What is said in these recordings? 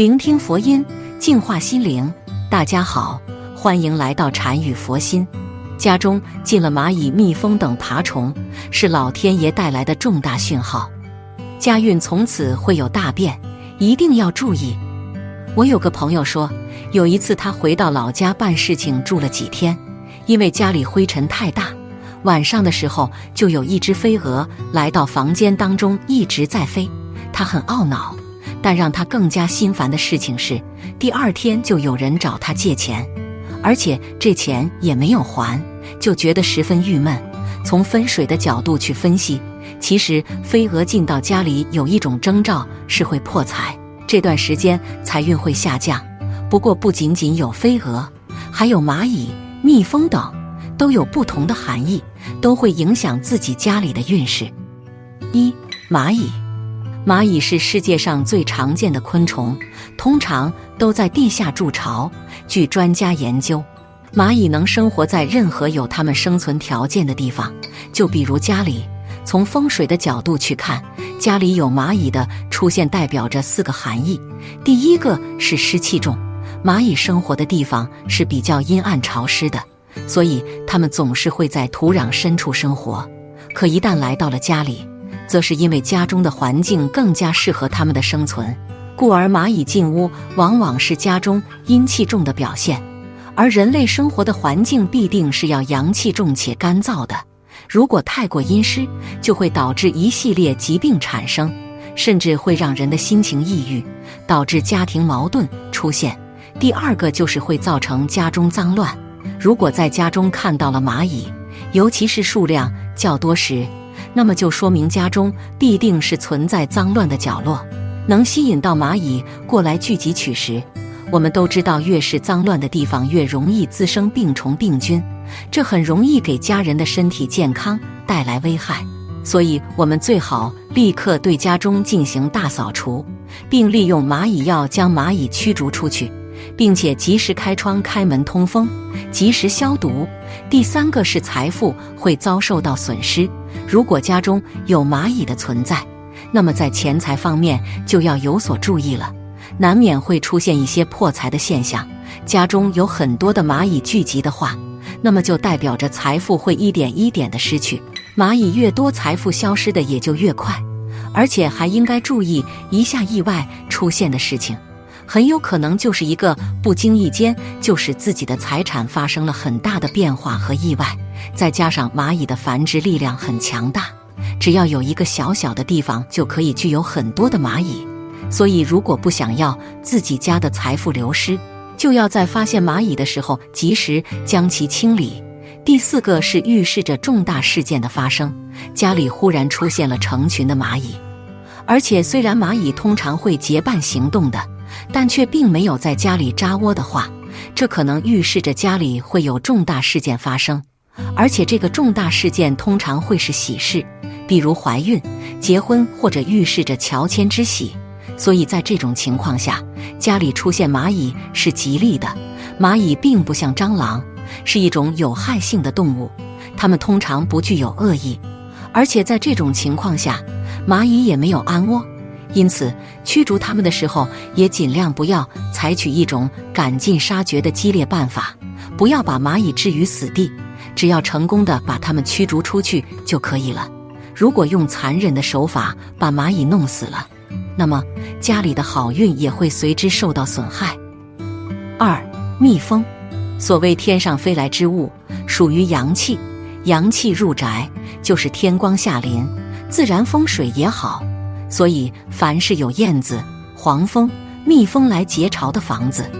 聆听佛音，净化心灵。大家好，欢迎来到禅语佛心。家中进了蚂蚁、蜜蜂等爬虫，是老天爷带来的重大讯号，家运从此会有大变，一定要注意。我有个朋友说，有一次他回到老家办事情，住了几天，因为家里灰尘太大，晚上的时候就有一只飞蛾来到房间当中，一直在飞。他很懊恼，但让他更加心烦的事情是，第二天就有人找他借钱，而且这钱也没有还，就觉得十分郁闷。从风水的角度去分析，其实飞蛾进到家里有一种征兆是会破财，这段时间财运会下降。不过不仅仅有飞蛾，还有蚂蚁、蜜蜂等，都有不同的含义，都会影响自己家里的运势。一蚂蚁。蚂蚁是世界上最常见的昆虫，通常都在地下筑巢。据专家研究，蚂蚁能生活在任何有它们生存条件的地方，就比如家里。从风水的角度去看，家里有蚂蚁的出现代表着四个含义：第一个是湿气重，蚂蚁生活的地方是比较阴暗潮湿的，所以它们总是会在土壤深处生活。可一旦来到了家里，则是因为家中的环境更加适合它们的生存，故而蚂蚁进屋往往是家中阴气重的表现。而人类生活的环境必定是要阳气重且干燥的，如果太过阴湿，就会导致一系列疾病产生，甚至会让人的心情抑郁，导致家庭矛盾出现。第二个就是会造成家中脏乱。如果在家中看到了蚂蚁，尤其是数量较多时，那么就说明家中必定是存在脏乱的角落，能吸引到蚂蚁过来聚集取食。我们都知道，越是脏乱的地方，越容易滋生病虫病菌，这很容易给家人的身体健康带来危害。所以，我们最好立刻对家中进行大扫除，并利用蚂蚁药将蚂蚁驱逐出去。并且及时开窗开门通风，及时消毒。第三个是财富会遭受到损失。如果家中有蚂蚁的存在，那么在钱财方面就要有所注意了，难免会出现一些破财的现象。家中有很多的蚂蚁聚集的话，那么就代表着财富会一点一点的失去。蚂蚁越多，财富消失的也就越快，而且还应该注意一下意外出现的事情。很有可能就是一个不经意间就使自己的财产发生了很大的变化和意外，再加上蚂蚁的繁殖力量很强大，只要有一个小小的地方就可以具有很多的蚂蚁，所以如果不想要自己家的财富流失，就要在发现蚂蚁的时候及时将其清理。第四个是预示着重大事件的发生，家里忽然出现了成群的蚂蚁，而且虽然蚂蚁通常会结伴行动的。但却并没有在家里扎窝的话，这可能预示着家里会有重大事件发生，而且这个重大事件通常会是喜事，比如怀孕、结婚或者预示着乔迁之喜。所以在这种情况下，家里出现蚂蚁是吉利的。蚂蚁并不像蟑螂，是一种有害性的动物，它们通常不具有恶意，而且在这种情况下，蚂蚁也没有安窝。因此，驱逐它们的时候，也尽量不要采取一种赶尽杀绝的激烈办法，不要把蚂蚁置于死地，只要成功的把它们驱逐出去就可以了。如果用残忍的手法把蚂蚁弄死了，那么家里的好运也会随之受到损害。二、蜜蜂，所谓天上飞来之物，属于阳气，阳气入宅就是天光下临，自然风水也好。所以，凡是有燕子、黄蜂、蜜蜂来结巢的房子，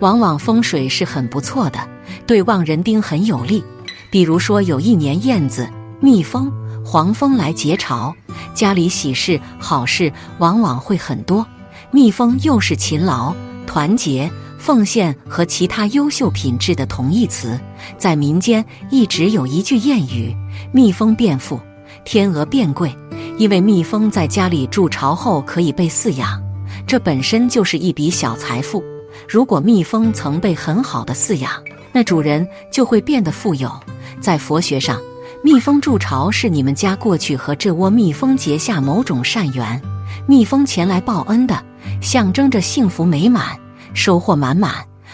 往往风水是很不错的，对旺人丁很有利。比如说，有一年燕子、蜜蜂、黄蜂来结巢，家里喜事好事往往会很多。蜜蜂又是勤劳、团结、奉献和其他优秀品质的同义词，在民间一直有一句谚语：“蜜蜂变富，天鹅变贵。”因为蜜蜂在家里筑巢后可以被饲养，这本身就是一笔小财富。如果蜜蜂曾被很好的饲养，那主人就会变得富有。在佛学上，蜜蜂筑巢是你们家过去和这窝蜜蜂结下某种善缘，蜜蜂前来报恩的，象征着幸福美满、收获满满、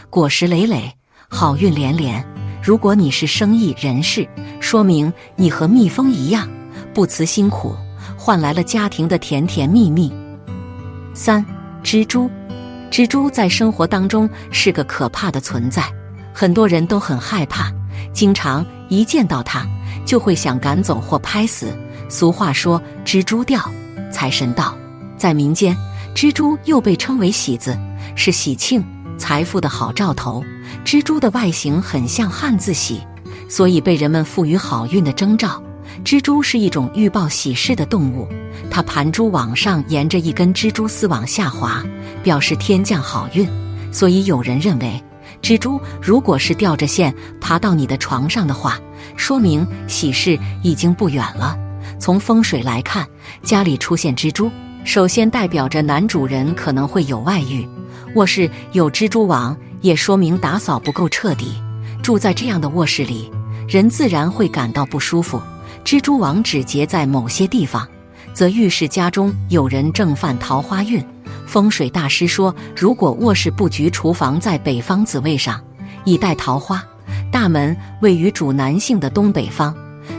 果实累累、好运连连。如果你是生意人士，说明你和蜜蜂一样不辞辛苦，换来了家庭的甜甜蜜蜜。三、蜘蛛，蜘蛛在生活当中是个可怕的存在，很多人都很害怕，经常一见到它就会想赶走或拍死。俗话说“蜘蛛掉，财神到”。在民间，蜘蛛又被称为喜子，是喜庆、财富的好兆头。蜘蛛的外形很像汉字“喜”，所以被人们赋予好运的征兆。蜘蛛是一种预报喜事的动物，它盘蛛网上沿着一根蜘蛛丝往下滑，表示天降好运。所以有人认为，蜘蛛如果是吊着线爬到你的床上的话，说明喜事已经不远了。从风水来看，家里出现蜘蛛，首先代表着男主人可能会有外遇；卧室有蜘蛛网，也说明打扫不够彻底。住在这样的卧室里，人自然会感到不舒服。蜘蛛网只结在某些地方，则预示家中有人正犯桃花运。风水大师说，如果卧室布局厨房在北方子位上，以带桃花；大门位于主男性的东北方。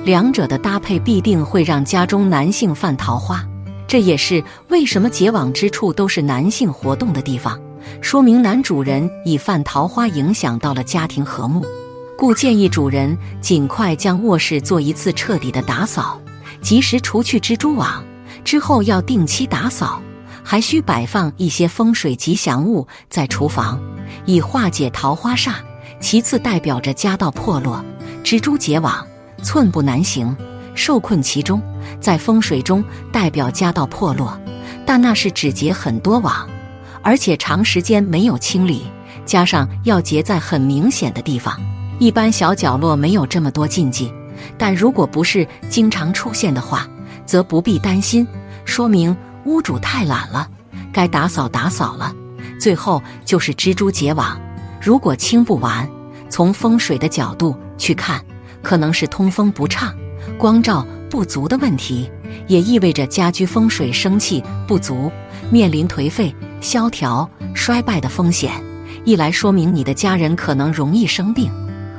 两者的搭配必定会让家中男性犯桃花，这也是为什么结网之处都是男性活动的地方，说明男主人已犯桃花，影响到了家庭和睦。故建议主人尽快将卧室做一次彻底的打扫，及时除去蜘蛛网。之后要定期打扫，还需摆放一些风水吉祥物在厨房，以化解桃花煞。其次代表着家道破落，蜘蛛结网。寸步难行，受困其中，在风水中代表家道破落，但那是只结很多网，而且长时间没有清理，加上要结在很明显的地方。一般小角落没有这么多禁忌，但如果不是经常出现的话，则不必担心，说明屋主太懒了，该打扫打扫了。最后就是蜘蛛结网，如果清不完，从风水的角度去看。可能是通风不畅、光照不足的问题，也意味着家居风水生气不足，面临颓废、萧条、衰败的风险。一来说明你的家人可能容易生病，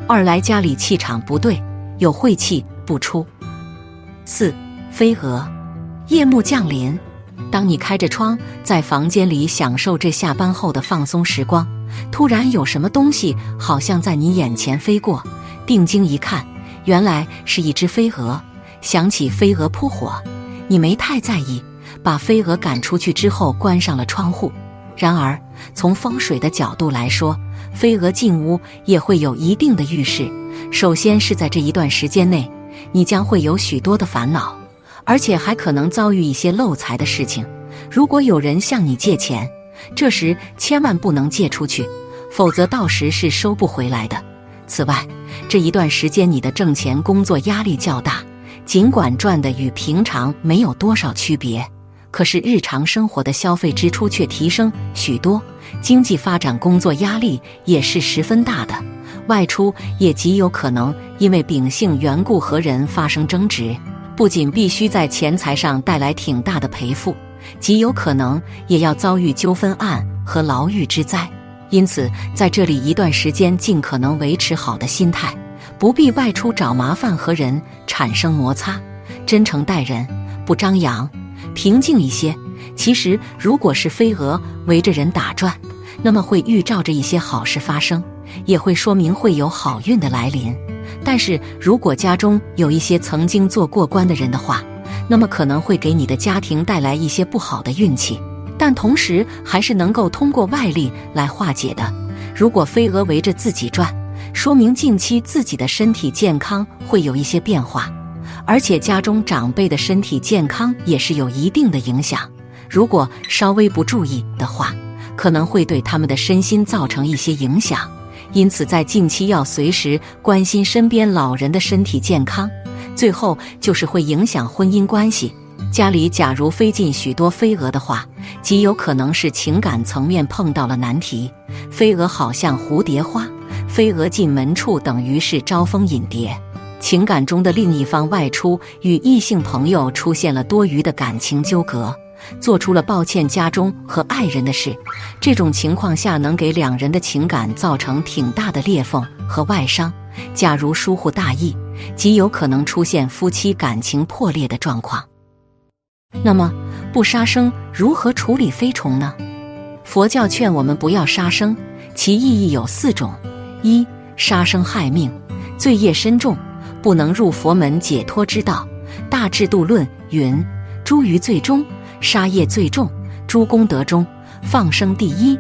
二来家里气场不对，有晦气不出。四飞蛾，夜幕降临，当你开着窗在房间里享受这下班后的放松时光，突然有什么东西好像在你眼前飞过，定睛一看。原来是一只飞蛾，想起飞蛾扑火，你没太在意，把飞蛾赶出去之后关上了窗户。然而，从风水的角度来说，飞蛾进屋也会有一定的预示。首先是在这一段时间内，你将会有许多的烦恼，而且还可能遭遇一些漏财的事情。如果有人向你借钱，这时千万不能借出去，否则到时是收不回来的。此外，这一段时间，你的挣钱工作压力较大，尽管赚的与平常没有多少区别，可是日常生活的消费支出却提升许多，经济发展工作压力也是十分大的，外出也极有可能因为秉性缘故和人发生争执，不仅必须在钱财上带来挺大的赔付，极有可能也要遭遇纠纷案和牢狱之灾。因此，在这里一段时间，尽可能维持好的心态，不必外出找麻烦和人产生摩擦，真诚待人，不张扬，平静一些。其实，如果是飞蛾围着人打转，那么会预兆着一些好事发生，也会说明会有好运的来临。但是如果家中有一些曾经做过官的人的话，那么可能会给你的家庭带来一些不好的运气。但同时还是能够通过外力来化解的。如果飞蛾围着自己转，说明近期自己的身体健康会有一些变化，而且家中长辈的身体健康也是有一定的影响。如果稍微不注意的话，可能会对他们的身心造成一些影响。因此，在近期要随时关心身边老人的身体健康。最后就是会影响婚姻关系。家里假如飞进许多飞蛾的话，极有可能是情感层面碰到了难题。飞蛾好像蝴蝶花，飞蛾进门处等于是招蜂引蝶。情感中的另一方外出，与异性朋友出现了多余的感情纠葛，做出了抱歉家中和爱人的事，这种情况下能给两人的情感造成挺大的裂缝和外伤。假如疏忽大意，极有可能出现夫妻感情破裂的状况。那么，不杀生如何处理飞虫呢？佛教劝我们不要杀生，其意义有四种：一、杀生害命，罪业深重，不能入佛门解脱之道。《大智度论》云：“诸于罪中，杀业最重；诸功德中，放生第一。”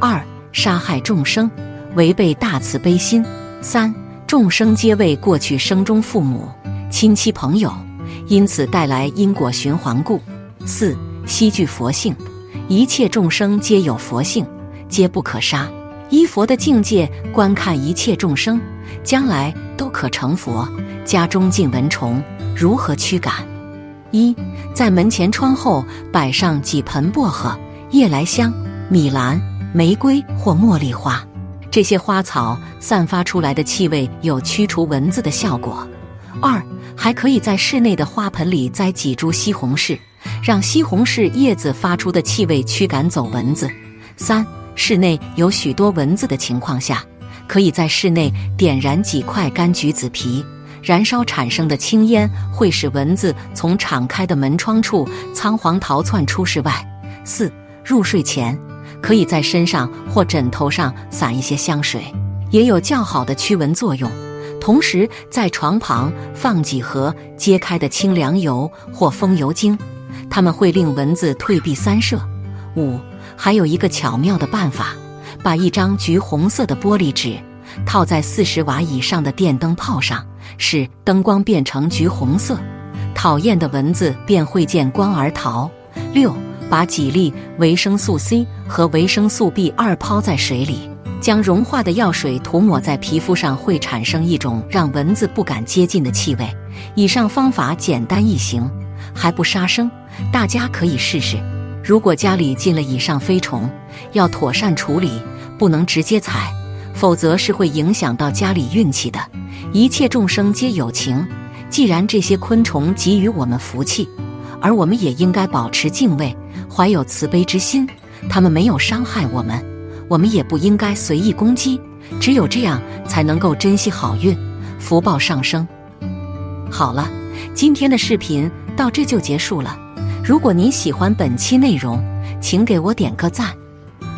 二、杀害众生，违背大慈悲心。三、众生皆为过去生中父母、亲戚朋友。因此带来因果循环故。四悉具佛性，一切众生皆有佛性，皆不可杀。依佛的境界观看一切众生，将来都可成佛。家中进蚊虫，如何驱赶？一在门前窗后摆上几盆薄荷、夜来香、米兰、玫瑰或茉莉花，这些花草散发出来的气味有驱除蚊子的效果。二还可以在室内的花盆里栽几株西红柿，让西红柿叶子发出的气味驱赶走蚊子。三、室内有许多蚊子的情况下，可以在室内点燃几块干橘子皮，燃烧产生的青烟会使蚊子从敞开的门窗处仓皇逃窜出室外。四、入睡前可以在身上或枕头上撒一些香水，也有较好的驱蚊作用。同时，在床旁放几盒揭开的清凉油或风油精，它们会令蚊子退避三舍。五，还有一个巧妙的办法：把一张橘红色的玻璃纸套在四十瓦以上的电灯泡上，使灯光变成橘红色，讨厌的蚊子便会见光而逃。六，把几粒维生素 C 和维生素 B 二泡在水里。将融化的药水涂抹在皮肤上，会产生一种让蚊子不敢接近的气味。以上方法简单易行，还不杀生，大家可以试试。如果家里进了以上飞虫，要妥善处理，不能直接踩，否则是会影响到家里运气的。一切众生皆有情，既然这些昆虫给予我们福气，而我们也应该保持敬畏，怀有慈悲之心。他们没有伤害我们。我们也不应该随意攻击，只有这样才能够珍惜好运，福报上升。好了，今天的视频到这就结束了。如果您喜欢本期内容，请给我点个赞，